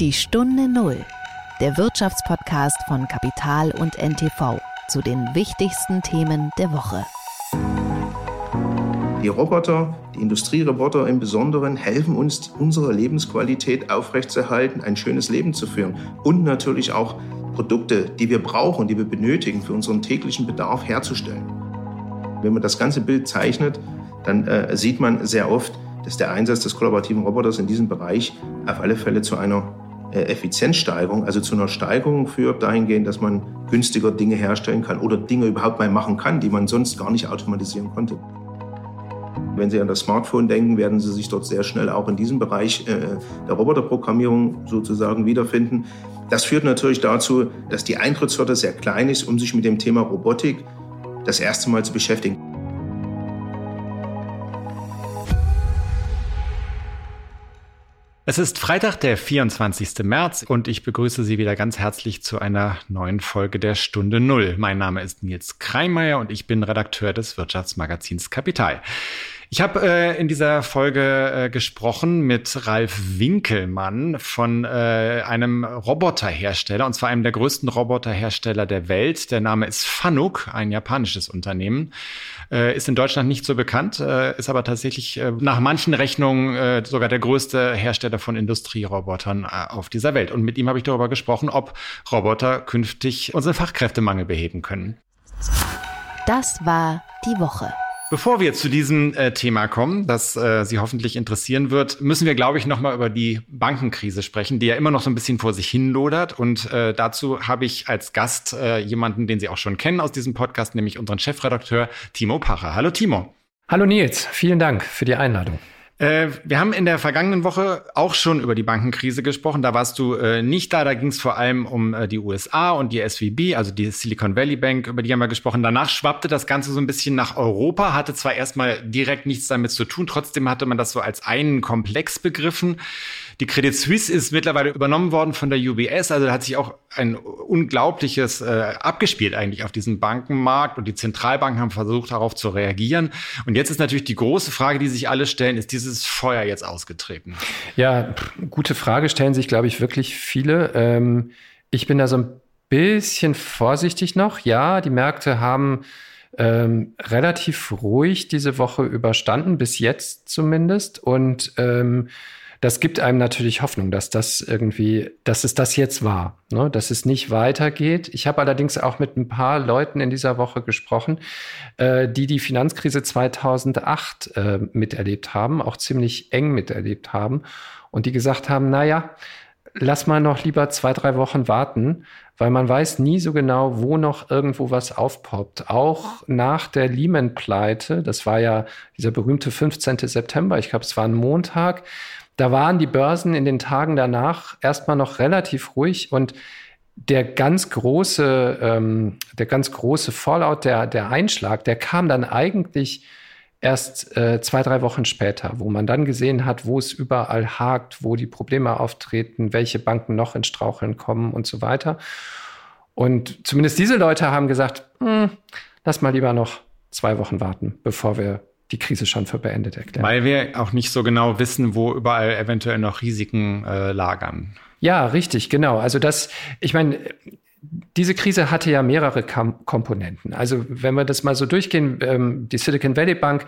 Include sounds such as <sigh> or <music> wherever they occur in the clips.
Die Stunde Null, der Wirtschaftspodcast von Kapital und NTV zu den wichtigsten Themen der Woche. Die Roboter, die Industrieroboter im Besonderen, helfen uns, unsere Lebensqualität aufrechtzuerhalten, ein schönes Leben zu führen und natürlich auch Produkte, die wir brauchen, die wir benötigen, für unseren täglichen Bedarf herzustellen. Wenn man das ganze Bild zeichnet, dann äh, sieht man sehr oft, dass der Einsatz des kollaborativen Roboters in diesem Bereich auf alle Fälle zu einer Effizienzsteigerung, also zu einer Steigerung führt dahingehend, dass man günstiger Dinge herstellen kann oder Dinge überhaupt mal machen kann, die man sonst gar nicht automatisieren konnte. Wenn Sie an das Smartphone denken, werden Sie sich dort sehr schnell auch in diesem Bereich äh, der Roboterprogrammierung sozusagen wiederfinden. Das führt natürlich dazu, dass die Eintrittshürde sehr klein ist, um sich mit dem Thema Robotik das erste Mal zu beschäftigen. Es ist Freitag, der 24. März und ich begrüße Sie wieder ganz herzlich zu einer neuen Folge der Stunde Null. Mein Name ist Nils Kreimeier und ich bin Redakteur des Wirtschaftsmagazins Kapital. Ich habe äh, in dieser Folge äh, gesprochen mit Ralf Winkelmann von äh, einem Roboterhersteller, und zwar einem der größten Roboterhersteller der Welt. Der Name ist Fanuc, ein japanisches Unternehmen. Äh, ist in Deutschland nicht so bekannt, äh, ist aber tatsächlich äh, nach manchen Rechnungen äh, sogar der größte Hersteller von Industrierobotern äh, auf dieser Welt. Und mit ihm habe ich darüber gesprochen, ob Roboter künftig unseren Fachkräftemangel beheben können. Das war die Woche. Bevor wir zu diesem äh, Thema kommen, das äh, Sie hoffentlich interessieren wird, müssen wir, glaube ich, noch mal über die Bankenkrise sprechen, die ja immer noch so ein bisschen vor sich hinlodert. Und äh, dazu habe ich als Gast äh, jemanden, den Sie auch schon kennen aus diesem Podcast, nämlich unseren Chefredakteur Timo Pacher. Hallo Timo. Hallo Nils, vielen Dank für die Einladung. Äh, wir haben in der vergangenen Woche auch schon über die Bankenkrise gesprochen. Da warst du äh, nicht da. Da ging es vor allem um äh, die USA und die SVB, also die Silicon Valley Bank, über die haben wir gesprochen. Danach schwappte das Ganze so ein bisschen nach Europa, hatte zwar erstmal direkt nichts damit zu tun, trotzdem hatte man das so als einen Komplex begriffen. Die Credit Suisse ist mittlerweile übernommen worden von der UBS, also da hat sich auch ein unglaubliches äh, abgespielt eigentlich auf diesem Bankenmarkt und die Zentralbanken haben versucht, darauf zu reagieren. Und jetzt ist natürlich die große Frage, die sich alle stellen, ist dieses Feuer jetzt ausgetreten? Ja, gute Frage stellen sich, glaube ich, wirklich viele. Ähm, ich bin da so ein bisschen vorsichtig noch. Ja, die Märkte haben ähm, relativ ruhig diese Woche überstanden, bis jetzt zumindest. Und ähm, das gibt einem natürlich Hoffnung, dass das irgendwie, dass es das jetzt war, ne? dass es nicht weitergeht. Ich habe allerdings auch mit ein paar Leuten in dieser Woche gesprochen, äh, die die Finanzkrise 2008 äh, miterlebt haben, auch ziemlich eng miterlebt haben und die gesagt haben, na ja, lass mal noch lieber zwei, drei Wochen warten, weil man weiß nie so genau, wo noch irgendwo was aufpoppt. Auch nach der Lehman-Pleite, das war ja dieser berühmte 15. September, ich glaube, es war ein Montag, da waren die Börsen in den Tagen danach erstmal noch relativ ruhig und der ganz große, ähm, der ganz große Fallout, der, der Einschlag, der kam dann eigentlich erst äh, zwei, drei Wochen später, wo man dann gesehen hat, wo es überall hakt, wo die Probleme auftreten, welche Banken noch ins Straucheln kommen und so weiter. Und zumindest diese Leute haben gesagt, hm, lass mal lieber noch zwei Wochen warten, bevor wir die Krise schon für beendet erklären. Weil wir auch nicht so genau wissen, wo überall eventuell noch Risiken äh, lagern. Ja, richtig, genau. Also das, ich meine, diese Krise hatte ja mehrere Komponenten. Also wenn wir das mal so durchgehen, ähm, die Silicon Valley Bank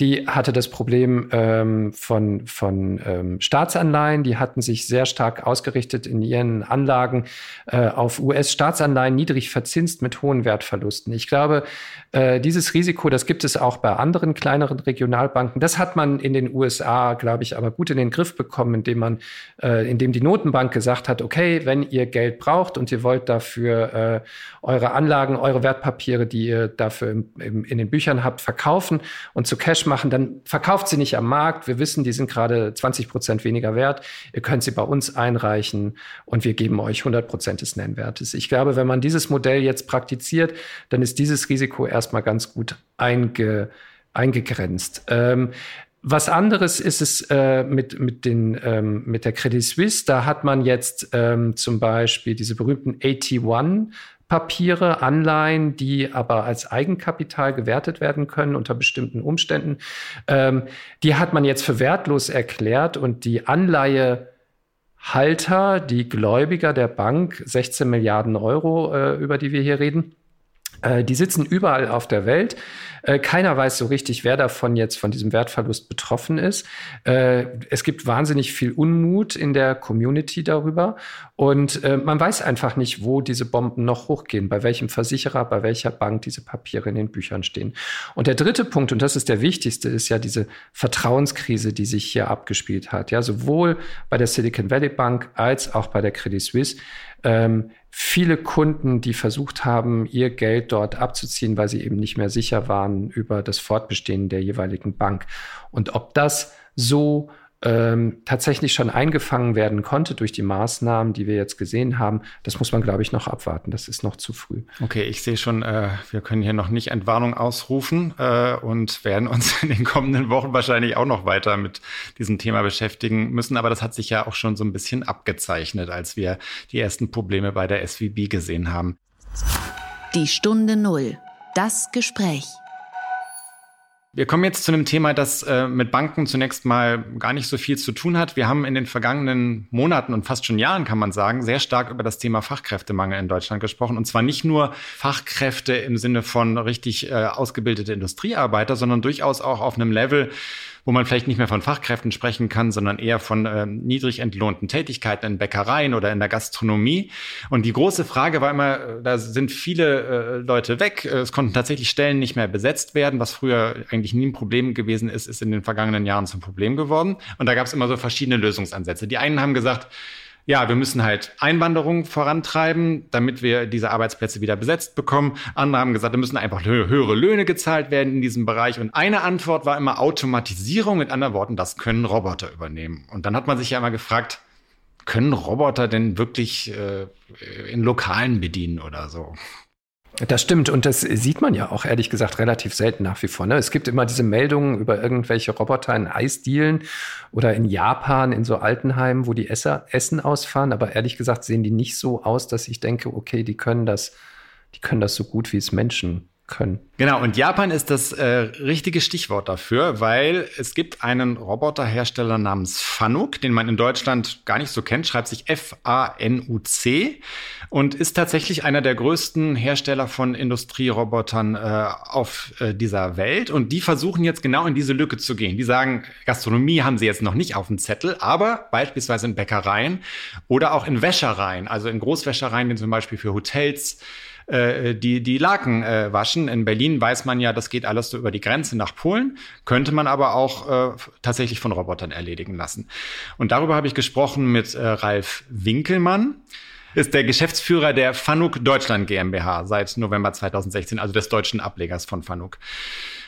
die hatte das Problem ähm, von, von ähm, Staatsanleihen. Die hatten sich sehr stark ausgerichtet in ihren Anlagen äh, auf US-Staatsanleihen, niedrig verzinst mit hohen Wertverlusten. Ich glaube, äh, dieses Risiko, das gibt es auch bei anderen kleineren Regionalbanken. Das hat man in den USA, glaube ich, aber gut in den Griff bekommen, indem man, äh, indem die Notenbank gesagt hat, okay, wenn ihr Geld braucht und ihr wollt dafür äh, eure Anlagen, eure Wertpapiere, die ihr dafür im, im, in den Büchern habt, verkaufen und zu Cash machen, dann verkauft sie nicht am Markt. Wir wissen, die sind gerade 20 Prozent weniger wert. Ihr könnt sie bei uns einreichen und wir geben euch 100 Prozent des Nennwertes. Ich glaube, wenn man dieses Modell jetzt praktiziert, dann ist dieses Risiko erstmal ganz gut einge, eingegrenzt. Ähm, was anderes ist es äh, mit, mit, den, ähm, mit der Credit Suisse. Da hat man jetzt ähm, zum Beispiel diese berühmten AT1 Papiere, Anleihen, die aber als Eigenkapital gewertet werden können unter bestimmten Umständen. Ähm, die hat man jetzt für wertlos erklärt und die Anleihe Halter, die Gläubiger der Bank, 16 Milliarden Euro, äh, über die wir hier reden, äh, die sitzen überall auf der Welt. Äh, keiner weiß so richtig, wer davon jetzt von diesem Wertverlust betroffen ist. Äh, es gibt wahnsinnig viel Unmut in der Community darüber. Und man weiß einfach nicht, wo diese Bomben noch hochgehen, bei welchem Versicherer, bei welcher Bank diese Papiere in den Büchern stehen. Und der dritte Punkt, und das ist der wichtigste, ist ja diese Vertrauenskrise, die sich hier abgespielt hat. Ja, sowohl bei der Silicon Valley Bank als auch bei der Credit Suisse ähm, viele Kunden, die versucht haben, ihr Geld dort abzuziehen, weil sie eben nicht mehr sicher waren über das Fortbestehen der jeweiligen Bank. Und ob das so ähm, tatsächlich schon eingefangen werden konnte durch die Maßnahmen, die wir jetzt gesehen haben, das muss man, glaube ich, noch abwarten. Das ist noch zu früh. Okay, ich sehe schon, äh, wir können hier noch nicht Entwarnung ausrufen äh, und werden uns <laughs> in den kommenden Wochen wahrscheinlich auch noch weiter mit diesem Thema beschäftigen müssen. Aber das hat sich ja auch schon so ein bisschen abgezeichnet, als wir die ersten Probleme bei der SVB gesehen haben. Die Stunde Null. Das Gespräch. Wir kommen jetzt zu einem Thema, das äh, mit Banken zunächst mal gar nicht so viel zu tun hat. Wir haben in den vergangenen Monaten und fast schon Jahren, kann man sagen, sehr stark über das Thema Fachkräftemangel in Deutschland gesprochen. Und zwar nicht nur Fachkräfte im Sinne von richtig äh, ausgebildete Industriearbeiter, sondern durchaus auch auf einem Level, wo man vielleicht nicht mehr von Fachkräften sprechen kann, sondern eher von äh, niedrig entlohnten Tätigkeiten in Bäckereien oder in der Gastronomie. Und die große Frage war immer, äh, da sind viele äh, Leute weg. Es konnten tatsächlich Stellen nicht mehr besetzt werden, was früher eigentlich nie ein Problem gewesen ist, ist in den vergangenen Jahren zum Problem geworden. Und da gab es immer so verschiedene Lösungsansätze. Die einen haben gesagt, ja, wir müssen halt Einwanderung vorantreiben, damit wir diese Arbeitsplätze wieder besetzt bekommen. Andere haben gesagt, da müssen einfach höhere Löhne gezahlt werden in diesem Bereich. Und eine Antwort war immer Automatisierung. Mit anderen Worten, das können Roboter übernehmen. Und dann hat man sich ja immer gefragt, können Roboter denn wirklich äh, in Lokalen bedienen oder so? Das stimmt und das sieht man ja auch ehrlich gesagt relativ selten nach wie vor. Ne? Es gibt immer diese Meldungen über irgendwelche Roboter in Eisdielen oder in Japan in so Altenheimen, wo die Esser Essen ausfahren, aber ehrlich gesagt sehen die nicht so aus, dass ich denke, okay, die können das, die können das so gut wie es Menschen können. Genau, und Japan ist das äh, richtige Stichwort dafür, weil es gibt einen Roboterhersteller namens Fanuc, den man in Deutschland gar nicht so kennt, schreibt sich F-A-N-U-C und ist tatsächlich einer der größten Hersteller von Industrierobotern äh, auf äh, dieser Welt. Und die versuchen jetzt genau in diese Lücke zu gehen. Die sagen, Gastronomie haben sie jetzt noch nicht auf dem Zettel, aber beispielsweise in Bäckereien oder auch in Wäschereien, also in Großwäschereien, zum Beispiel für Hotels äh, die, die Laken äh, waschen. In Berlin weiß man ja, das geht alles so über die Grenze nach Polen, könnte man aber auch äh, tatsächlich von Robotern erledigen lassen. Und darüber habe ich gesprochen mit äh, Ralf Winkelmann ist der Geschäftsführer der Fanuc Deutschland GmbH seit November 2016, also des deutschen Ablegers von Fanuc.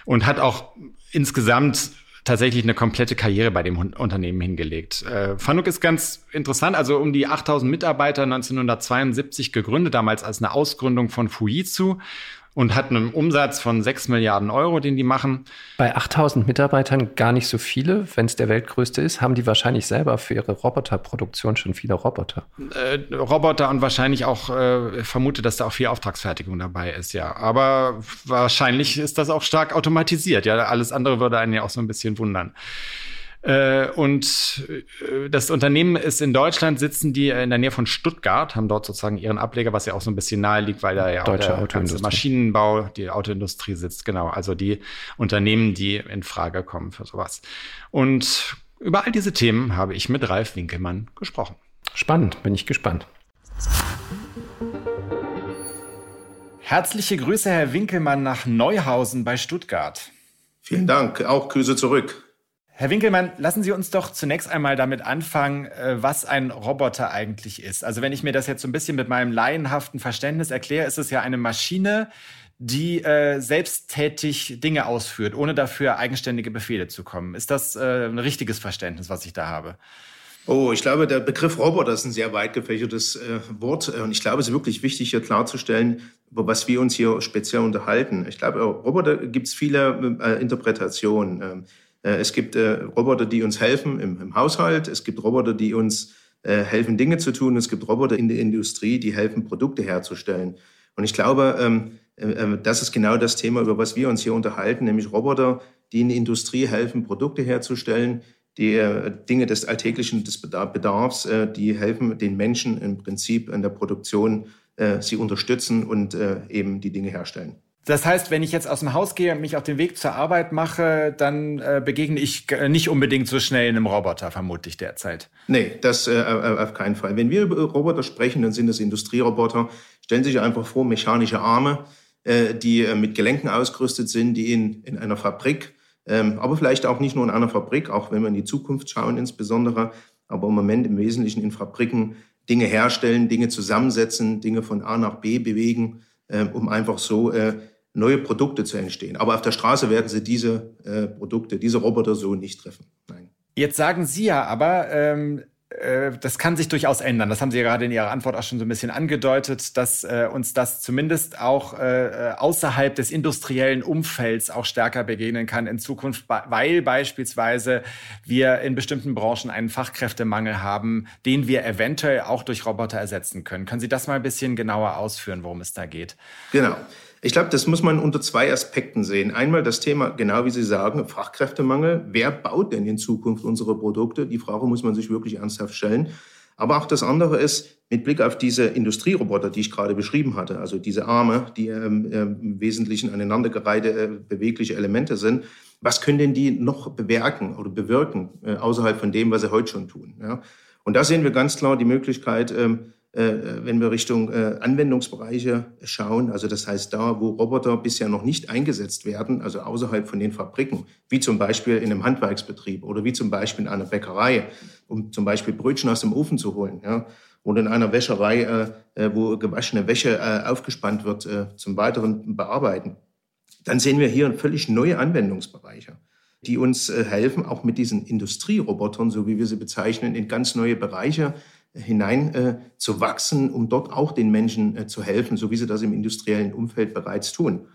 Und hat auch insgesamt tatsächlich eine komplette Karriere bei dem Unternehmen hingelegt. Äh, Fanuc ist ganz interessant, also um die 8000 Mitarbeiter 1972 gegründet, damals als eine Ausgründung von Fujitsu und hat einen Umsatz von 6 Milliarden Euro, den die machen. Bei 8000 Mitarbeitern gar nicht so viele. Wenn es der weltgrößte ist, haben die wahrscheinlich selber für ihre Roboterproduktion schon viele Roboter. Äh, Roboter und wahrscheinlich auch, äh, vermute, dass da auch viel Auftragsfertigung dabei ist, ja. Aber wahrscheinlich ist das auch stark automatisiert. Ja, alles andere würde einen ja auch so ein bisschen wundern. Äh, und äh, das Unternehmen ist in Deutschland, sitzen die in der Nähe von Stuttgart, haben dort sozusagen ihren Ableger, was ja auch so ein bisschen nahe liegt, weil da ja Deutsche auch der ganze Maschinenbau, die Autoindustrie sitzt, genau. Also die Unternehmen, die in Frage kommen für sowas. Und über all diese Themen habe ich mit Ralf Winkelmann gesprochen. Spannend, bin ich gespannt. Herzliche Grüße, Herr Winkelmann, nach Neuhausen bei Stuttgart. Vielen Dank, auch Grüße zurück. Herr Winkelmann, lassen Sie uns doch zunächst einmal damit anfangen, äh, was ein Roboter eigentlich ist. Also wenn ich mir das jetzt so ein bisschen mit meinem laienhaften Verständnis erkläre, ist es ja eine Maschine, die äh, selbsttätig Dinge ausführt, ohne dafür eigenständige Befehle zu kommen. Ist das äh, ein richtiges Verständnis, was ich da habe? Oh, ich glaube, der Begriff Roboter ist ein sehr weit gefächertes äh, Wort. Und ich glaube, es ist wirklich wichtig, hier klarzustellen, über was wir uns hier speziell unterhalten. Ich glaube, Roboter gibt es viele äh, Interpretationen. Ähm, äh, es gibt äh, Roboter, die uns helfen im, Haushalt. Es gibt Roboter, die uns äh, helfen, Dinge zu tun. Es gibt Roboter in der Industrie, die helfen, Produkte herzustellen. Und ich glaube, ähm, das ist genau das Thema, über was wir uns hier unterhalten, nämlich Roboter, die in der Industrie helfen, Produkte herzustellen, die äh, Dinge des alltäglichen des Bedarfs, äh, die helfen den Menschen im Prinzip in der Produktion, äh, sie unterstützen und äh, eben die Dinge herstellen. Das heißt, wenn ich jetzt aus dem Haus gehe und mich auf den Weg zur Arbeit mache, dann äh, begegne ich nicht unbedingt so schnell einem Roboter, vermutlich derzeit. Nee, das äh, auf keinen Fall. Wenn wir über Roboter sprechen, dann sind das Industrieroboter. Stellen Sie sich einfach vor, mechanische Arme, äh, die äh, mit Gelenken ausgerüstet sind, die in, in einer Fabrik, ähm, aber vielleicht auch nicht nur in einer Fabrik, auch wenn wir in die Zukunft schauen insbesondere, aber im Moment im Wesentlichen in Fabriken Dinge herstellen, Dinge zusammensetzen, Dinge von A nach B bewegen, äh, um einfach so äh, neue Produkte zu entstehen. Aber auf der Straße werden Sie diese äh, Produkte, diese Roboter so nicht treffen. Nein. Jetzt sagen Sie ja aber, ähm, äh, das kann sich durchaus ändern. Das haben Sie ja gerade in Ihrer Antwort auch schon so ein bisschen angedeutet, dass äh, uns das zumindest auch äh, außerhalb des industriellen Umfelds auch stärker begegnen kann in Zukunft, weil beispielsweise wir in bestimmten Branchen einen Fachkräftemangel haben, den wir eventuell auch durch Roboter ersetzen können. Können Sie das mal ein bisschen genauer ausführen, worum es da geht? Genau. Ich glaube, das muss man unter zwei Aspekten sehen. Einmal das Thema, genau wie Sie sagen, Fachkräftemangel. Wer baut denn in Zukunft unsere Produkte? Die Frage muss man sich wirklich ernsthaft stellen. Aber auch das andere ist, mit Blick auf diese Industrieroboter, die ich gerade beschrieben hatte, also diese Arme, die ähm, äh, im Wesentlichen aneinandergereihte äh, bewegliche Elemente sind, was können denn die noch bewerken oder bewirken, äh, außerhalb von dem, was sie heute schon tun? Ja? Und da sehen wir ganz klar die Möglichkeit, ähm, äh, wenn wir Richtung äh, Anwendungsbereiche schauen, also das heißt da, wo Roboter bisher noch nicht eingesetzt werden, also außerhalb von den Fabriken, wie zum Beispiel in einem Handwerksbetrieb oder wie zum Beispiel in einer Bäckerei, um zum Beispiel Brötchen aus dem Ofen zu holen, ja, oder in einer Wäscherei, äh, wo gewaschene Wäsche aufgespannt wird zum weiteren Bearbeiten, dann sehen wir hier völlig neue Anwendungsbereiche die uns helfen, auch mit diesen Industrierobotern, so wie wir sie bezeichnen, in ganz neue Bereiche hinein äh, zu wachsen, um dort auch den Menschen äh, zu helfen, so wie sie das im industriellen Umfeld bereits tun.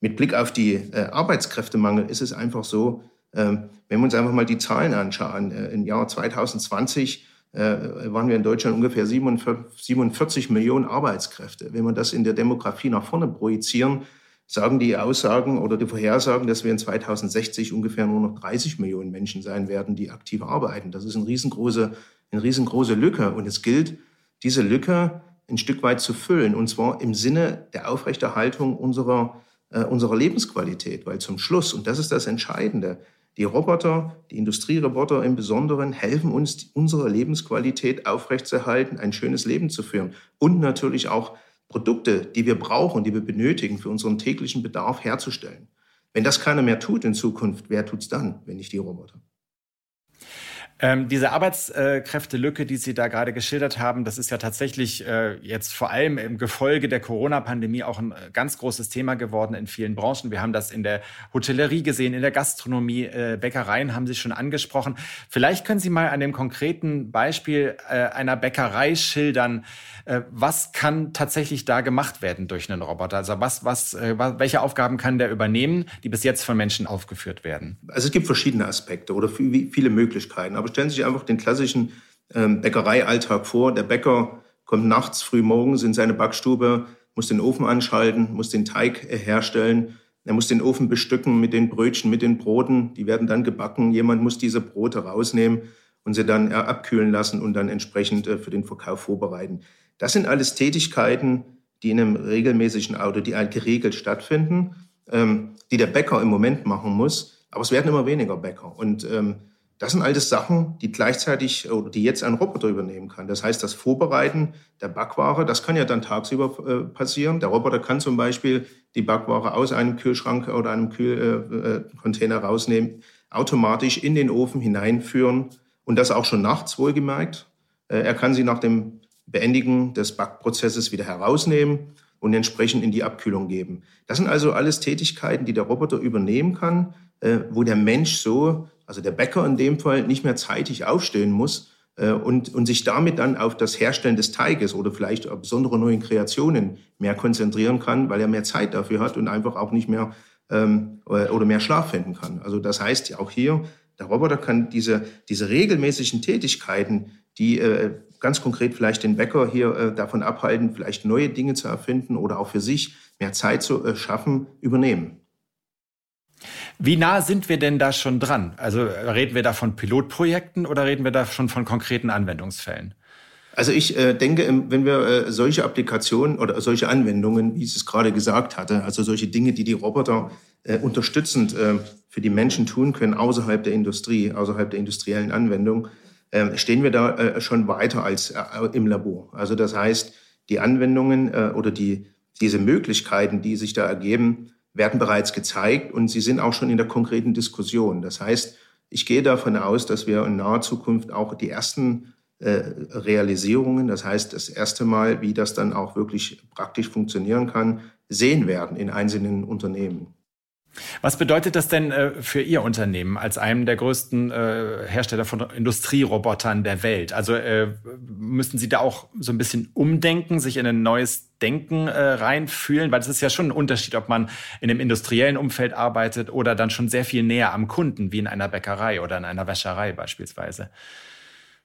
Mit Blick auf die äh, Arbeitskräftemangel ist es einfach so, ähm, wenn wir uns einfach mal die Zahlen anschauen, äh, im Jahr 2020 äh, waren wir in Deutschland ungefähr 47 Millionen Arbeitskräfte. Wenn wir das in der Demografie nach vorne projizieren, sagen die Aussagen oder die Vorhersagen, dass wir in 2060 ungefähr nur noch 30 Millionen Menschen sein werden, die aktiv arbeiten. Das ist eine riesengroße eine riesengroße Lücke. Und es gilt, diese Lücke ein Stück weit zu füllen. Und zwar im Sinne der Aufrechterhaltung unserer, äh, unserer Lebensqualität. Weil zum Schluss, und das ist das Entscheidende, die Roboter, die Industrieroboter im Besonderen, helfen uns, unsere Lebensqualität aufrechtzuerhalten, ein schönes Leben zu führen. Und natürlich auch Produkte, die wir brauchen, die wir benötigen, für unseren täglichen Bedarf herzustellen. Wenn das keiner mehr tut in Zukunft, wer tut's dann, wenn nicht die Roboter? Ähm, diese Arbeitskräftelücke, die Sie da gerade geschildert haben, das ist ja tatsächlich äh, jetzt vor allem im Gefolge der Corona-Pandemie auch ein äh, ganz großes Thema geworden in vielen Branchen. Wir haben das in der Hotellerie gesehen, in der Gastronomie, äh, Bäckereien haben Sie schon angesprochen. Vielleicht können Sie mal an dem konkreten Beispiel äh, einer Bäckerei schildern, äh, was kann tatsächlich da gemacht werden durch einen Roboter? Also was, was, äh, welche Aufgaben kann der übernehmen, die bis jetzt von Menschen aufgeführt werden? Also es gibt verschiedene Aspekte oder viele Möglichkeiten. Aber stellen Sie sich einfach den klassischen ähm, Bäckereialltag vor. Der Bäcker kommt nachts, früh morgens in seine Backstube, muss den Ofen anschalten, muss den Teig äh, herstellen. Er muss den Ofen bestücken mit den Brötchen, mit den Broten. Die werden dann gebacken. Jemand muss diese Brote rausnehmen und sie dann abkühlen lassen und dann entsprechend für den Verkauf vorbereiten. Das sind alles Tätigkeiten, die in einem regelmäßigen Auto, die halt geregelt stattfinden, ähm, die der Bäcker im Moment machen muss. Aber es werden immer weniger Bäcker. Und ähm, das sind alles Sachen, die gleichzeitig oder die jetzt ein Roboter übernehmen kann. Das heißt, das Vorbereiten der Backware, das kann ja dann tagsüber äh, passieren. Der Roboter kann zum Beispiel die Backware aus einem Kühlschrank oder einem Kühlcontainer äh, rausnehmen, automatisch in den Ofen hineinführen und das auch schon nachts wohlgemerkt. Äh, er kann sie nach dem Beendigen des Backprozesses wieder herausnehmen und entsprechend in die Abkühlung geben. Das sind also alles Tätigkeiten, die der Roboter übernehmen kann, äh, wo der Mensch so, also der Bäcker in dem Fall, nicht mehr zeitig aufstehen muss äh, und, und sich damit dann auf das Herstellen des Teiges oder vielleicht auf besondere neuen Kreationen mehr konzentrieren kann, weil er mehr Zeit dafür hat und einfach auch nicht mehr ähm, oder mehr Schlaf finden kann. Also das heißt auch hier, der Roboter kann diese, diese regelmäßigen Tätigkeiten, die äh, ganz konkret vielleicht den Bäcker hier äh, davon abhalten, vielleicht neue Dinge zu erfinden oder auch für sich mehr Zeit zu äh, schaffen, übernehmen. Wie nah sind wir denn da schon dran? Also reden wir da von Pilotprojekten oder reden wir da schon von konkreten Anwendungsfällen? Also ich äh, denke, wenn wir äh, solche Applikationen oder solche Anwendungen, wie ich es gerade gesagt hatte, also solche Dinge, die die Roboter äh, unterstützend äh, für die Menschen tun können außerhalb der Industrie, außerhalb der industriellen Anwendung, äh, stehen wir da äh, schon weiter als im Labor. Also das heißt, die Anwendungen oder die, diese Möglichkeiten, die sich da ergeben, werden bereits gezeigt und sie sind auch schon in der konkreten Diskussion. Das heißt, ich gehe davon aus, dass wir in naher Zukunft auch die ersten äh, Realisierungen, das heißt das erste Mal, wie das dann auch wirklich praktisch funktionieren kann, sehen werden in einzelnen Unternehmen. Was bedeutet das denn äh, für Ihr Unternehmen als einem der größten äh, Hersteller von Industrierobotern der Welt? Also äh, müssen Sie da auch so ein bisschen umdenken, sich in ein neues Denken reinfühlen? Weil es ist ja schon ein Unterschied, ob man in einem industriellen Umfeld arbeitet oder dann schon sehr viel näher am Kunden, wie in einer Bäckerei oder in einer Wäscherei beispielsweise.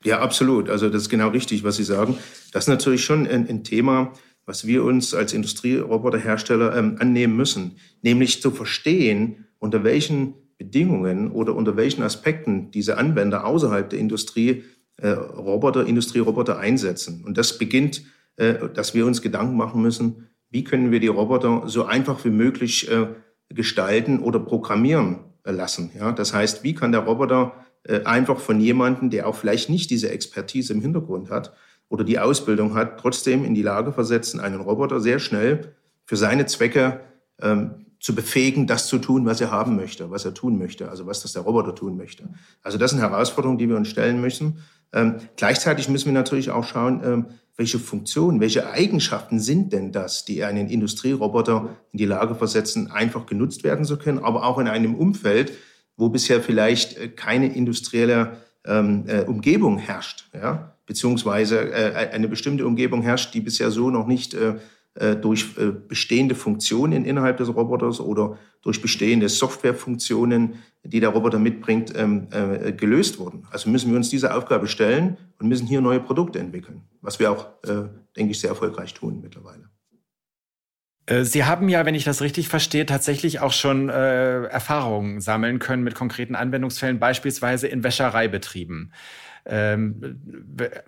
Ja, absolut. Also das ist genau richtig, was Sie sagen. Das ist natürlich schon ein Thema, was wir uns als Industrieroboterhersteller ähm, annehmen müssen, nämlich zu verstehen, unter welchen Bedingungen oder unter welchen Aspekten diese Anwender außerhalb der Industrie äh, Roboter, Industrieroboter einsetzen. Und das beginnt, äh, dass wir uns Gedanken machen müssen, wie können wir die Roboter so einfach wie möglich äh, gestalten oder programmieren äh, lassen. Ja? Das heißt, wie kann der Roboter äh, einfach von jemandem, der auch vielleicht nicht diese Expertise im Hintergrund hat, oder die Ausbildung hat, trotzdem in die Lage versetzen, einen Roboter sehr schnell für seine Zwecke ähm, zu befähigen, das zu tun, was er haben möchte, was er tun möchte, also was das der Roboter tun möchte. Also das sind Herausforderungen, die wir uns stellen müssen. Ähm, gleichzeitig müssen wir natürlich auch schauen, ähm, welche Funktionen, welche Eigenschaften sind denn das, die einen Industrieroboter in die Lage versetzen, einfach genutzt werden zu können, aber auch in einem Umfeld, wo bisher vielleicht äh, keine industrielle ähm, äh, Umgebung herrscht. Ja? Beziehungsweise äh, eine bestimmte Umgebung herrscht, die bisher so noch nicht äh, äh, durch äh, bestehende Funktionen innerhalb des Roboters oder durch bestehende Softwarefunktionen, die der Roboter mitbringt, ähm, äh, gelöst wurden. Also müssen wir uns diese Aufgabe stellen und müssen hier neue Produkte entwickeln, was wir auch, äh, denke ich, sehr erfolgreich tun mittlerweile. Sie haben ja, wenn ich das richtig verstehe, tatsächlich auch schon äh, Erfahrungen sammeln können mit konkreten Anwendungsfällen, beispielsweise in Wäschereibetrieben. Ähm,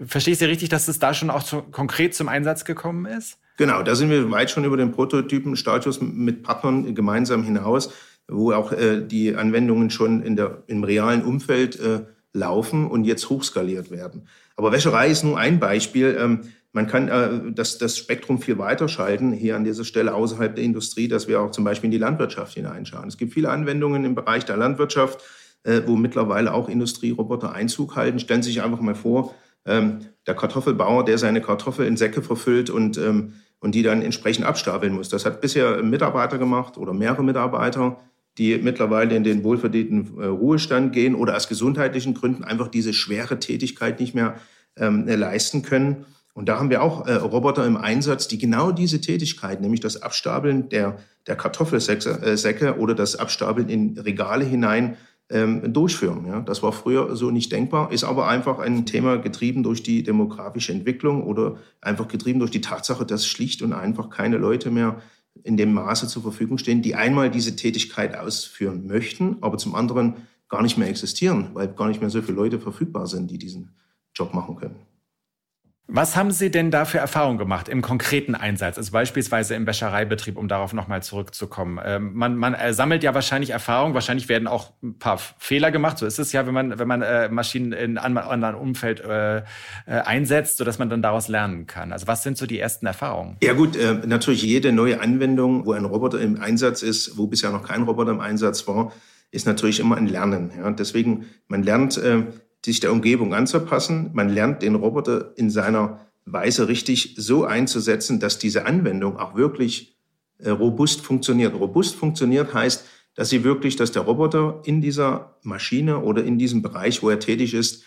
verstehe ich Sie richtig, dass es da schon auch zu, konkret zum Einsatz gekommen ist? Genau, da sind wir weit schon über den Prototypenstatus mit Partnern gemeinsam hinaus, wo auch äh, die Anwendungen schon in der, im realen Umfeld äh, laufen und jetzt hochskaliert werden. Aber Wäscherei ist nur ein Beispiel. Ähm, man kann äh, das, das Spektrum viel weiter schalten, hier an dieser Stelle außerhalb der Industrie, dass wir auch zum Beispiel in die Landwirtschaft hineinschauen. Es gibt viele Anwendungen im Bereich der Landwirtschaft, äh, wo mittlerweile auch Industrieroboter Einzug halten. Stellen Sie sich einfach mal vor, ähm, der Kartoffelbauer, der seine Kartoffel in Säcke verfüllt und, ähm, und die dann entsprechend abstapeln muss. Das hat bisher Mitarbeiter gemacht oder mehrere Mitarbeiter, die mittlerweile in den wohlverdienten äh, Ruhestand gehen oder aus gesundheitlichen Gründen einfach diese schwere Tätigkeit nicht mehr ähm, leisten können. Und da haben wir auch äh, Roboter im Einsatz, die genau diese Tätigkeit, nämlich das Abstapeln der, der Kartoffelsäcke äh, oder das Abstapeln in Regale hinein, ähm, durchführen. Ja. Das war früher so nicht denkbar, ist aber einfach ein Thema getrieben durch die demografische Entwicklung oder einfach getrieben durch die Tatsache, dass schlicht und einfach keine Leute mehr in dem Maße zur Verfügung stehen, die einmal diese Tätigkeit ausführen möchten, aber zum anderen gar nicht mehr existieren, weil gar nicht mehr so viele Leute verfügbar sind, die diesen Job machen können. Was haben Sie denn da für Erfahrungen gemacht im konkreten Einsatz, also beispielsweise im Wäschereibetrieb, um darauf nochmal zurückzukommen? Ähm, man, man äh, sammelt ja wahrscheinlich Erfahrung, wahrscheinlich werden auch ein paar Fehler gemacht. So ist es ja, wenn man, wenn man äh, Maschinen in einem anderen Umfeld äh, äh, einsetzt, sodass man dann daraus lernen kann. Also was sind so die ersten Erfahrungen? Ja gut, äh, natürlich jede neue Anwendung, wo ein Roboter im Einsatz ist, wo bisher noch kein Roboter im Einsatz war, ist natürlich immer ein Lernen. Ja? Deswegen, man lernt äh, sich der Umgebung anzupassen. Man lernt den Roboter in seiner Weise richtig so einzusetzen, dass diese Anwendung auch wirklich äh, robust funktioniert. Robust funktioniert heißt, dass sie wirklich, dass der Roboter in dieser Maschine oder in diesem Bereich, wo er tätig ist,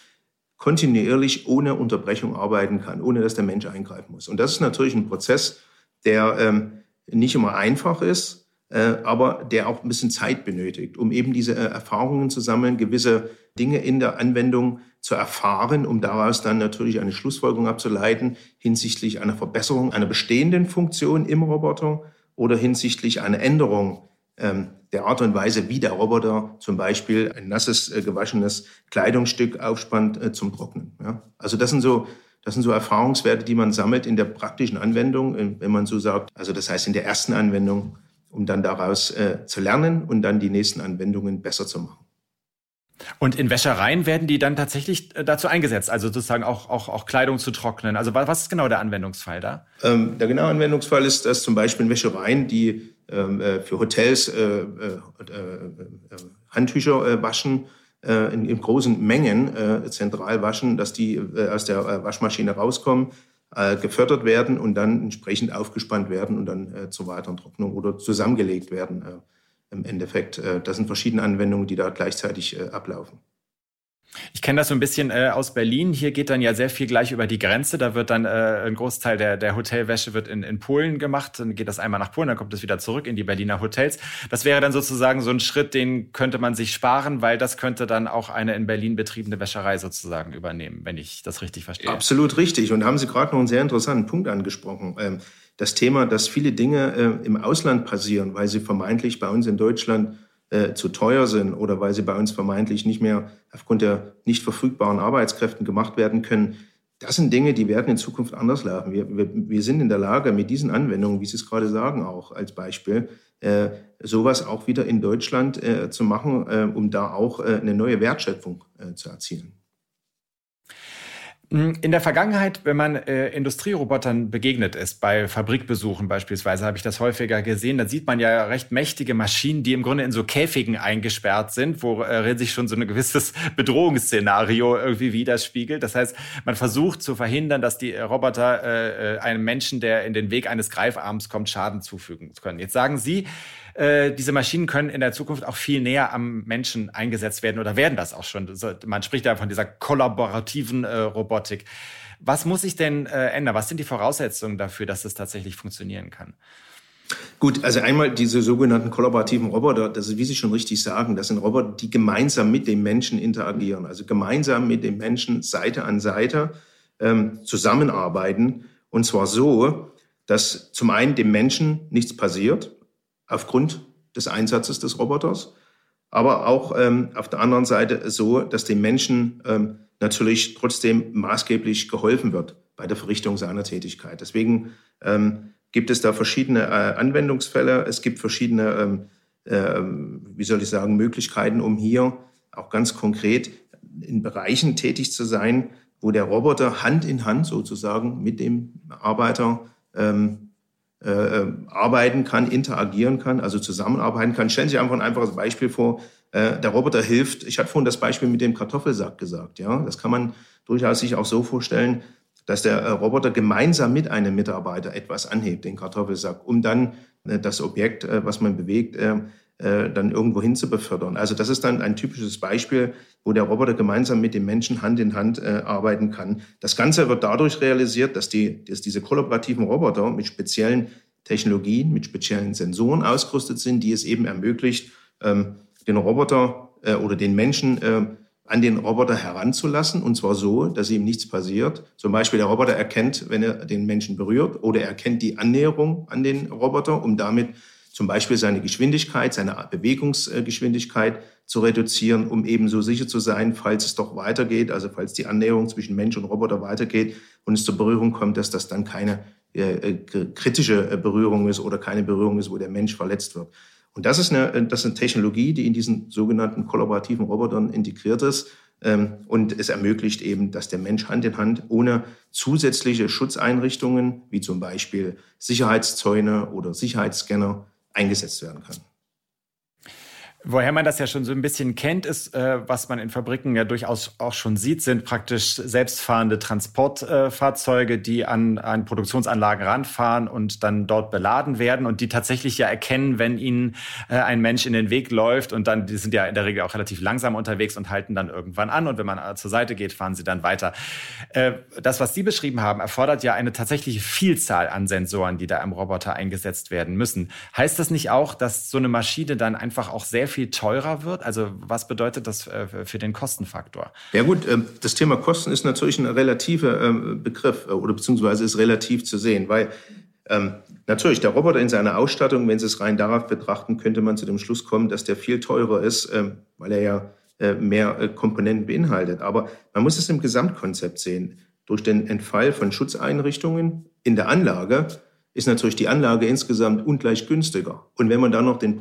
kontinuierlich ohne Unterbrechung arbeiten kann, ohne dass der Mensch eingreifen muss. Und das ist natürlich ein Prozess, der ähm, nicht immer einfach ist, aber der auch ein bisschen Zeit benötigt, um eben diese äh, Erfahrungen zu sammeln, gewisse Dinge in der Anwendung zu erfahren, um daraus dann natürlich eine Schlussfolgerung abzuleiten hinsichtlich einer Verbesserung einer bestehenden Funktion im Roboter oder hinsichtlich einer Änderung ähm, der Art und Weise, wie der Roboter zum Beispiel ein nasses, äh, gewaschenes Kleidungsstück aufspannt äh, zum Trocknen. Also das sind so das sind so Erfahrungswerte, die man sammelt in der praktischen Anwendung, äh, wenn man so sagt. Also das heißt in der ersten Anwendung, um dann daraus äh, zu lernen und dann die nächsten Anwendungen besser zu machen. Und in Wäschereien werden die dann tatsächlich äh, dazu eingesetzt, also sozusagen auch, auch, auch Kleidung zu trocknen. Also was ist genau der Anwendungsfall da? Ähm, der genaue Anwendungsfall ist, dass zum Beispiel in Wäschereien, die ähm, äh, für Hotels äh, äh, äh Handtücher waschen, in, in, großen Mengen zentral waschen, dass die aus der Waschmaschine rauskommen, gefördert werden und dann entsprechend aufgespannt werden und dann zur weiteren Trocknung oder zusammengelegt werden im Endeffekt. Äh, das sind verschiedene Anwendungen, die da gleichzeitig äh, ablaufen. Ich kenne das so ein bisschen äh, aus Berlin. Hier geht dann ja sehr viel gleich über die Grenze. Da wird dann äh, ein Großteil der, der Hotelwäsche wird in, in Polen gemacht. Dann geht das einmal nach Polen, dann kommt es wieder zurück in die Berliner Hotels. Das wäre dann sozusagen so ein Schritt, den könnte man sich sparen, weil das könnte dann auch eine in Berlin betriebene Wäscherei sozusagen übernehmen, wenn ich das richtig verstehe. Absolut richtig. Und haben Sie gerade noch einen sehr interessanten Punkt angesprochen. Ähm, das Thema, dass viele Dinge äh, im Ausland passieren, weil sie vermeintlich bei uns in Deutschland äh, zu teuer sind oder weil sie bei uns vermeintlich nicht mehr aufgrund der nicht verfügbaren Arbeitskräften gemacht werden können. Das sind Dinge, die werden in Zukunft anders laufen. Wir, wir, wir sind in der Lage, mit diesen Anwendungen, wie Sie es gerade sagen, auch als Beispiel, äh, sowas auch wieder in Deutschland äh, zu machen, äh, um da auch äh, eine neue Wertschöpfung zu erzielen. In der Vergangenheit, wenn man äh, Industrierobotern begegnet ist, bei Fabrikbesuchen beispielsweise, habe ich das häufiger gesehen, da sieht man ja recht mächtige Maschinen, die im Grunde in so Käfigen eingesperrt sind, worin sich schon so ein gewisses <laughs> Bedrohungsszenario irgendwie widerspiegelt. Das heißt, man versucht zu verhindern, dass die Roboter äh, äh einem Menschen, der in den Weg eines Greifarms kommt, Schaden zufügen können. Jetzt sagen Sie, äh, diese Maschinen können in der Zukunft auch viel näher am Menschen eingesetzt werden oder werden das auch schon. Man spricht ja von dieser kollaborativen äh, Robotik. Was muss sich denn äh, ändern? Was sind die Voraussetzungen dafür, dass es tatsächlich funktionieren kann? Gut, also einmal diese sogenannten kollaborativen Roboter, das ist, wie Sie schon richtig sagen, das sind Roboter, die gemeinsam mit dem Menschen interagieren, also gemeinsam mit dem Menschen Seite an Seite ähm, zusammenarbeiten. Und zwar so, dass zum einen dem Menschen nichts passiert, aufgrund des Einsatzes des Roboters, aber auch ähm, auf der anderen Seite so, dass dem Menschen ähm, natürlich trotzdem maßgeblich geholfen wird bei der Verrichtung seiner Tätigkeit. Deswegen ähm, gibt es da verschiedene äh, Anwendungsfälle, es gibt verschiedene, äh, wie soll ich sagen, Möglichkeiten, um hier auch ganz konkret in Bereichen tätig zu sein, wo der Roboter Hand in Hand sozusagen mit dem Arbeiter ähm, äh, äh, arbeiten kann, interagieren kann, also zusammenarbeiten kann. Stellen Sie sich einfach ein einfaches Beispiel vor. Äh, der Roboter hilft. Ich hatte vorhin das Beispiel mit dem Kartoffelsack gesagt. Ja, das kann man durchaus sich auch so vorstellen, dass der äh, Roboter gemeinsam mit einem Mitarbeiter etwas anhebt, den Kartoffelsack, um dann äh, das Objekt, äh, was man bewegt, dann irgendwo hin zu befördern. Also das ist dann ein typisches Beispiel, wo der Roboter gemeinsam mit dem Menschen Hand in Hand arbeiten kann. Das Ganze wird dadurch realisiert, dass, die, dass diese kollaborativen Roboter mit speziellen Technologien, mit speziellen Sensoren ausgerüstet sind, die es eben ermöglicht, ähm, den Roboter oder den Menschen an den Roboter heranzulassen, und zwar so, dass ihm nichts passiert. Zum Beispiel der Roboter erkennt, wenn er den Menschen berührt, oder er erkennt die Annäherung an den Roboter, um damit zum Beispiel seine Geschwindigkeit, seine Bewegungsgeschwindigkeit zu reduzieren, um eben so sicher zu sein, falls es doch weitergeht, also falls die Annäherung zwischen Mensch und Roboter weitergeht und es zur Berührung kommt, dass das dann keine äh, kritische Berührung ist oder keine Berührung ist, wo der Mensch verletzt wird. Und das ist eine, das ist eine Technologie, die in diesen sogenannten kollaborativen Robotern integriert ist. Ähm, und es ermöglicht eben, dass der Mensch Hand in Hand ohne zusätzliche Schutzeinrichtungen, wie zum Beispiel Sicherheitszäune oder Sicherheitsscanner, eingesetzt werden kann. Woher man das ja schon so ein bisschen kennt, ist, äh, was man in Fabriken ja durchaus auch schon sieht, sind praktisch selbstfahrende Transportfahrzeuge, äh, die an, an Produktionsanlagen ranfahren und dann dort beladen werden und die tatsächlich ja erkennen, wenn ihnen äh, ein Mensch in den Weg läuft und dann, die sind ja in der Regel auch relativ langsam unterwegs und halten dann irgendwann an und wenn man äh, zur Seite geht, fahren sie dann weiter. Äh, das, was Sie beschrieben haben, erfordert ja eine tatsächliche Vielzahl an Sensoren, die da im Roboter eingesetzt werden müssen. Heißt das nicht auch, dass so eine Maschine dann einfach auch sehr viel teurer wird? Also was bedeutet das äh, für den Kostenfaktor? Ja gut, ähm, das Thema Kosten ist natürlich ein relativer ähm, Begriff äh, oder beziehungsweise ist relativ zu sehen, weil ähm, Natürlich, der Roboter in seiner Ausstattung, wenn Sie es rein darauf betrachten, könnte man zu dem Schluss kommen, dass der viel teurer ist, weil er ja äh, mehr Komponenten beinhaltet. Aber man muss es im Gesamtkonzept sehen. Durch den Entfall von Schutzeinrichtungen in der Anlage ist natürlich die Anlage insgesamt ungleich günstiger. Und wenn man dann noch den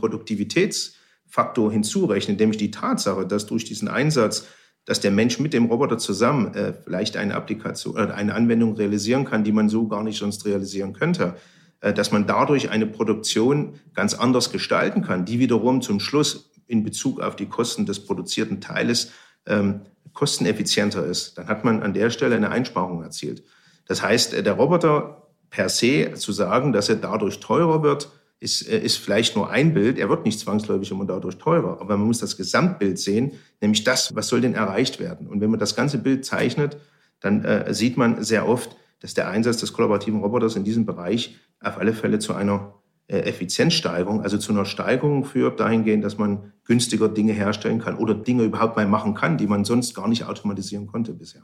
Produktivitätsfaktor hinzurechnet, nämlich die Tatsache, dass durch diesen Einsatz, dass der Mensch mit dem Roboter zusammen äh, vielleicht eine Applikation oder eine Anwendung realisieren kann, die man so gar nicht sonst realisieren könnte, äh, dass man dadurch eine Produktion ganz anders gestalten kann, die wiederum zum Schluss in Bezug auf die Kosten des produzierten Teiles ähm, kosteneffizienter ist, dann hat man an der Stelle eine Einsparung erzielt. Das heißt, äh, der Roboter per se zu sagen, dass er dadurch teurer wird, ist, äh, ist vielleicht nur ein Bild. Er wird nicht zwangsläufig immer dadurch teurer, aber man muss das Gesamtbild sehen, nämlich das, was soll denn erreicht werden. Und wenn man das ganze Bild zeichnet, dann äh, sieht man sehr oft, dass der Einsatz des kollaborativen Roboters in diesem Bereich auf alle Fälle zu einer äh, Effizienzsteigerung, also zu einer Steigerung führt, dahingehend, dass man günstiger Dinge herstellen kann oder Dinge überhaupt mal machen kann, die man sonst gar nicht automatisieren konnte bisher.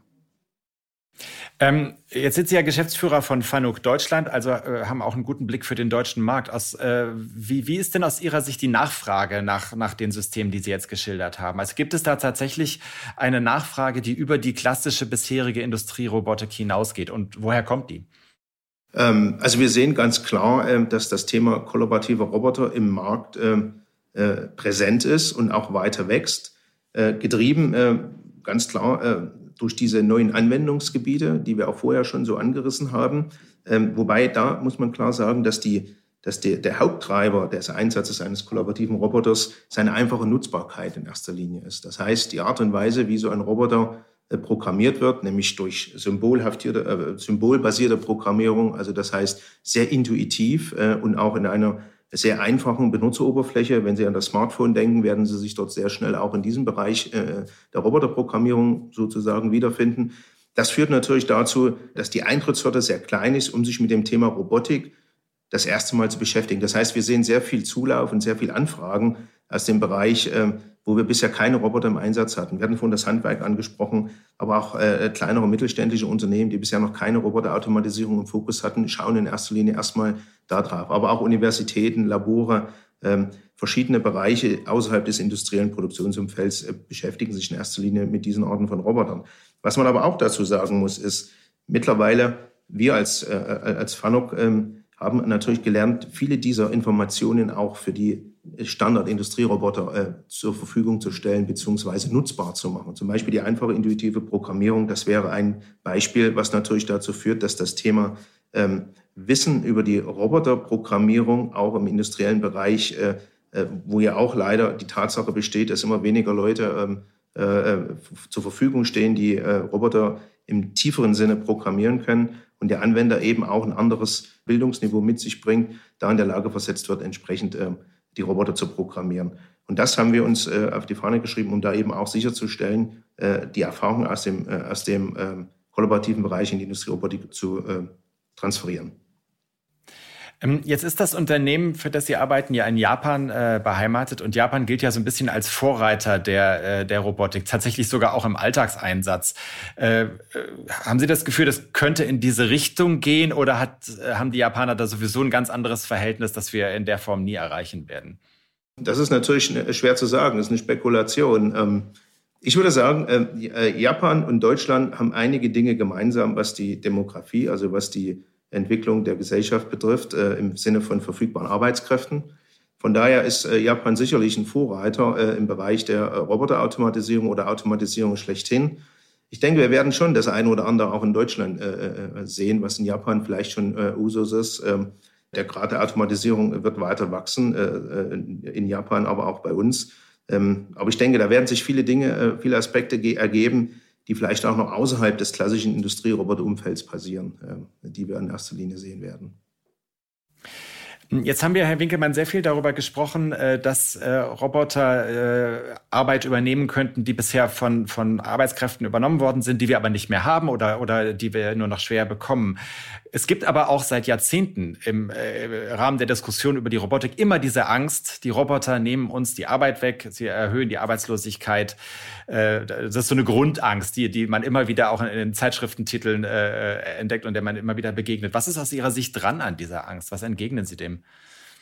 Ähm, jetzt sind Sie ja Geschäftsführer von Fanuc Deutschland, also äh, haben auch einen guten Blick für den deutschen Markt. Aus, äh, wie, wie ist denn aus Ihrer Sicht die Nachfrage nach, nach den Systemen, die Sie jetzt geschildert haben? Also gibt es da tatsächlich eine Nachfrage, die über die klassische bisherige Industrierobotik hinausgeht? Und woher kommt die? Ähm, also wir sehen ganz klar, ähm, dass das Thema kollaborativer Roboter im Markt ähm, äh, präsent ist und auch weiter wächst, äh, getrieben ganz klar durch diese neuen Anwendungsgebiete, die wir auch vorher schon so angerissen haben. Wobei da muss man klar sagen, dass die dass der, der Haupttreiber des Einsatzes eines kollaborativen Roboters seine einfache Nutzbarkeit in erster Linie ist. Das heißt, die Art und Weise, wie so ein Roboter äh, programmiert wird, nämlich durch symbolhaftierte, äh, symbolbasierte Programmierung, also das heißt sehr intuitiv äh, und auch in einer sehr einfachen Benutzeroberfläche. Wenn Sie an das Smartphone denken, werden Sie sich dort sehr schnell auch in diesem Bereich äh, der Roboterprogrammierung sozusagen wiederfinden. Das führt natürlich dazu, dass die Eintrittshürde sehr klein ist, um sich mit dem Thema Robotik das erste Mal zu beschäftigen. Das heißt, wir sehen sehr viel Zulauf und sehr viel Anfragen aus dem Bereich, äh, wo wir bisher keine Roboter im Einsatz hatten. Wir hatten vorhin das Handwerk angesprochen, aber auch äh, kleinere mittelständische Unternehmen, die bisher noch keine Roboterautomatisierung im Fokus hatten, schauen in erster Linie erstmal da drauf. Aber auch Universitäten, Labore, ähm, verschiedene Bereiche außerhalb des industriellen Produktionsumfelds äh, beschäftigen sich in erster Linie mit diesen Arten von Robotern. Was man aber auch dazu sagen muss, ist, mittlerweile wir als, äh, als FANOC ähm, haben natürlich gelernt, viele dieser Informationen auch für die Standard-Industrieroboter äh, zur Verfügung zu stellen bzw. nutzbar zu machen. Zum Beispiel die einfache intuitive Programmierung, das wäre ein Beispiel, was natürlich dazu führt, dass das Thema ähm, Wissen über die Roboterprogrammierung auch im industriellen Bereich, äh, äh, wo ja auch leider die Tatsache besteht, dass immer weniger Leute ähm, äh, äh, zur Verfügung stehen, die Roboter im tieferen Sinne programmieren können und der Anwender eben auch ein anderes Bildungsniveau mit sich bringt, da in der Lage versetzt wird, entsprechend ähm, die Roboter zu programmieren. Und das haben wir uns äh, auf die Fahne geschrieben, um da eben auch sicherzustellen, äh, die Erfahrung aus dem, äh, aus dem ähm, kollaborativen Bereich in die Industrierobotik zu äh, transferieren. Ähm, jetzt ist das Unternehmen, für das Sie arbeiten, ja in Japan äh, beheimatet und Japan gilt ja so ein bisschen als Vorreiter der, äh, der Robotik, tatsächlich sogar auch im Alltagseinsatz. Äh, äh haben Sie das Gefühl, das könnte in diese Richtung gehen oder hat, äh, haben die Japaner da sowieso ein ganz anderes Verhältnis, das wir in der Form nie erreichen werden? Das ist natürlich schwer zu sagen, das ist eine Spekulation. Ähm, ich würde sagen, äh, Japan und Deutschland haben einige Dinge gemeinsam, was die Demografie, also was die Entwicklung der Gesellschaft betrifft, äh, im Sinne von verfügbaren Arbeitskräften. Von daher ist äh, Japan sicherlich ein Vorreiter äh, im Bereich der Roboterautomatisierung oder Automatisierung schlechthin. Ich denke, wir werden schon das eine oder andere auch in Deutschland sehen, was in Japan vielleicht schon Usus ist. Ähm, der Grad der Automatisierung wird weiter wachsen, in Japan, aber auch bei uns. Ähm, aber ich denke, da werden sich viele Dinge, viele Aspekte ergeben, die vielleicht auch noch außerhalb des klassischen Industrieroboterumfelds passieren, äh, die wir in erster Linie sehen werden. Jetzt haben wir, Herr Winkelmann, sehr viel darüber gesprochen, äh, dass äh, Roboter äh, Arbeit übernehmen könnten, die bisher von, von Arbeitskräften übernommen worden sind, die wir aber nicht mehr haben oder, oder die wir nur noch schwer bekommen. Es gibt aber auch seit Jahrzehnten im Rahmen der Diskussion über die Robotik immer diese Angst, die Roboter nehmen uns die Arbeit weg, sie erhöhen die Arbeitslosigkeit. Das ist so eine Grundangst, die, die man immer wieder auch in den Zeitschriftentiteln entdeckt und der man immer wieder begegnet. Was ist aus Ihrer Sicht dran an dieser Angst? Was entgegnen Sie dem?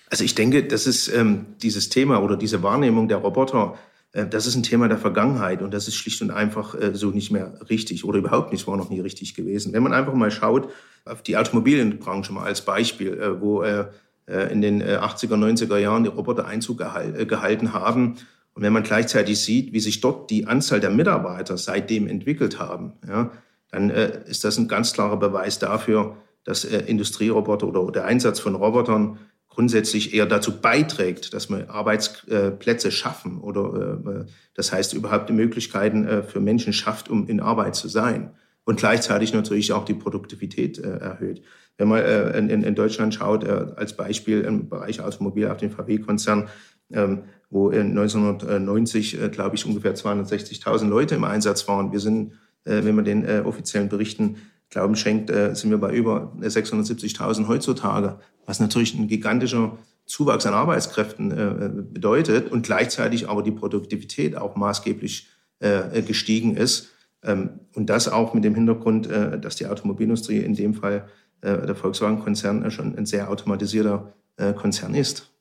Also ich denke, das ist ähm, dieses Thema oder diese Wahrnehmung der Roboter, äh, das ist ein Thema der Vergangenheit und das ist schlicht und einfach äh, so nicht mehr richtig oder überhaupt nicht, war noch nie richtig gewesen. Wenn man einfach mal schaut auf die Automobilbranche mal als Beispiel, äh, wo äh, äh in den 80er, äh, 90er Jahren die Roboter Einzug gehal gehalten haben und wenn man gleichzeitig sieht, wie sich dort die Anzahl der Mitarbeiter seitdem entwickelt haben, ja, dann äh, ist das ein ganz klarer Beweis dafür, dass äh, Industrieroboter oder der Einsatz von Robotern grundsätzlich eher dazu beiträgt, dass wir Arbeitsplätze schaffen oder äh, das heißt überhaupt die Möglichkeiten äh, für Menschen schafft, um in Arbeit zu sein und gleichzeitig natürlich auch die Produktivität äh, erhöht. Wenn man in, Deutschland schaut, als Beispiel im Bereich Automobil auf den VW-Konzern, ähm, wo 1990, äh, glaube ich, ungefähr 260.000 Leute im Einsatz waren. Wir sind, wenn man den offiziellen Berichten Glauben schenkt, äh, sind wir bei über 670.000 heutzutage, was natürlich ein gigantischer Zuwachs an Arbeitskräften äh, bedeutet und gleichzeitig aber die Produktivität auch maßgeblich äh, gestiegen ist. Ähm, und das auch mit dem Hintergrund, dass die Automobilindustrie in dem Fall der Volkswagen-Konzern schon ein sehr automatisierter Konzern ist.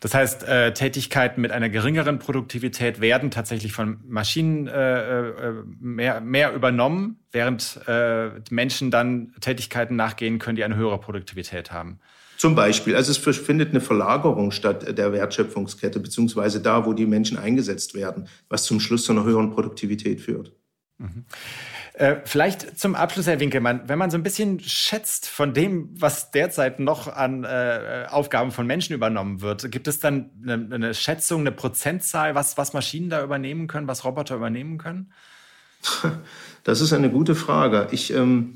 Das heißt, äh, Tätigkeiten mit einer geringeren Produktivität werden tatsächlich von Maschinen äh, äh, mehr, mehr übernommen, während äh, Menschen dann Tätigkeiten nachgehen können, die eine höhere Produktivität haben. Zum Beispiel, also es findet eine Verlagerung statt der Wertschöpfungskette, beziehungsweise da, wo die Menschen eingesetzt werden, was zum Schluss zu einer höheren Produktivität führt. Mhm. Äh, vielleicht zum Abschluss, Herr Winkelmann, wenn man so ein bisschen schätzt von dem, was derzeit noch an äh, Aufgaben von Menschen übernommen wird, gibt es dann eine, eine, Schätzung, eine Prozentzahl, was, was Maschinen da übernehmen können, was Roboter übernehmen können? <laughs> Das ist eine gute Frage. Ich, ähm,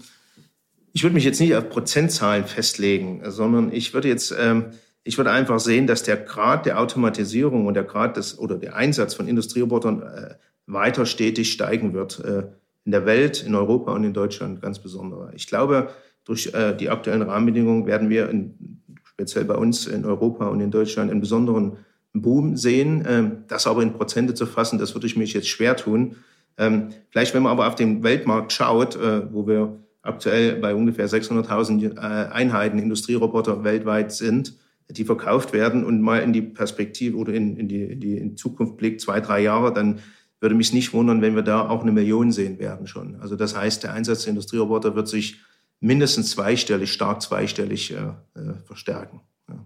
ich würde mich jetzt nicht auf Prozentzahlen festlegen, sondern ich würde jetzt, ähm, ich würde einfach sehen, dass der Grad der Automatisierung und der Grad des oder der Einsatz von Industrierobotern äh, weiter stetig steigen wird. Äh, in der Welt, in Europa und in Deutschland ganz besonders. Ich glaube, durch äh, die aktuellen Rahmenbedingungen werden wir in, speziell bei uns in Europa und in Deutschland einen besonderen Boom sehen. Ähm, das aber in Prozente zu fassen, das würde ich mich jetzt schwer tun. Ähm, vielleicht, wenn man aber auf den Weltmarkt schaut, äh, wo wir aktuell bei ungefähr 600.000 äh, Einheiten Industrieroboter weltweit sind, die verkauft werden und mal in die Perspektive oder in, in, die, in die Zukunft blickt, zwei, drei Jahre, dann würde mich nicht wundern, wenn wir da auch eine Million sehen werden schon. Also das heißt, der Einsatz der Industrieroboter wird sich mindestens zweistellig, stark zweistellig äh, äh, verstärken. Ja.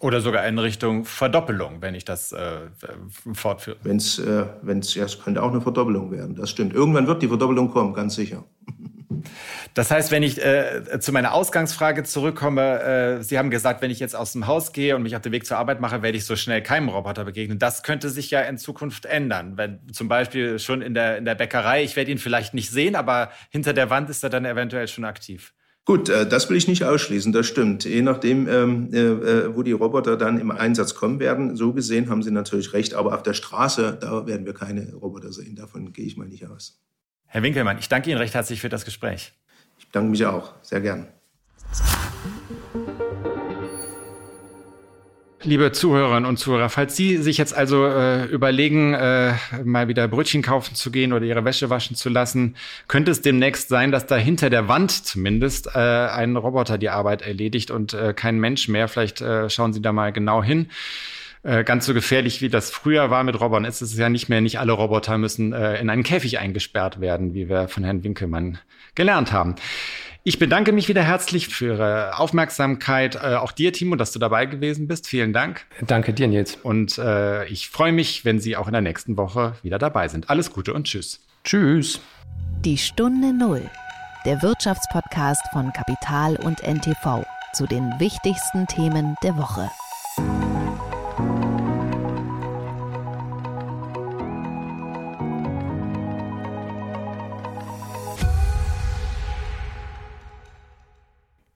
Oder sogar in Richtung Verdoppelung, wenn ich das äh, fortführe. Wenn es, äh, wenn's, ja, es könnte auch eine Verdoppelung werden, das stimmt. Irgendwann wird die Verdoppelung kommen, ganz sicher. <laughs> Das heißt, wenn ich äh, zu meiner Ausgangsfrage zurückkomme, äh, Sie haben gesagt, wenn ich jetzt aus dem Haus gehe und mich auf den Weg zur Arbeit mache, werde ich so schnell keinem Roboter begegnen. Das könnte sich ja in Zukunft ändern. Wenn zum Beispiel schon in der, in der Bäckerei, ich werde ihn vielleicht nicht sehen, aber hinter der Wand ist er dann eventuell schon aktiv. Gut, äh, das will ich nicht ausschließen, das stimmt. Je nachdem, ähm, äh, äh, wo die Roboter dann im Einsatz kommen werden, so gesehen haben Sie natürlich recht, aber auf der Straße, da werden wir keine Roboter sehen. Davon gehe ich mal nicht aus. Herr Winkelmann, ich danke Ihnen recht herzlich für das Gespräch. Ich danke mich auch. Sehr gern. Liebe Zuhörerinnen und Zuhörer, falls Sie sich jetzt also äh, überlegen, äh, mal wieder Brötchen kaufen zu gehen oder Ihre Wäsche waschen zu lassen, könnte es demnächst sein, dass da hinter der Wand zumindest äh, ein Roboter die Arbeit erledigt und äh, kein Mensch mehr. Vielleicht äh, schauen Sie da mal genau hin. Äh, ganz so gefährlich, wie das früher war mit Robotern, ist es ja nicht mehr. Nicht alle Roboter müssen äh, in einen Käfig eingesperrt werden, wie wir von Herrn Winkelmann gelernt haben. Ich bedanke mich wieder herzlich für Ihre Aufmerksamkeit. Äh, auch dir, Timo, dass du dabei gewesen bist. Vielen Dank. Danke dir, Nils. Und äh, ich freue mich, wenn Sie auch in der nächsten Woche wieder dabei sind. Alles Gute und tschüss. Tschüss. Die Stunde Null. Der Wirtschaftspodcast von Kapital und NTV zu den wichtigsten Themen der Woche.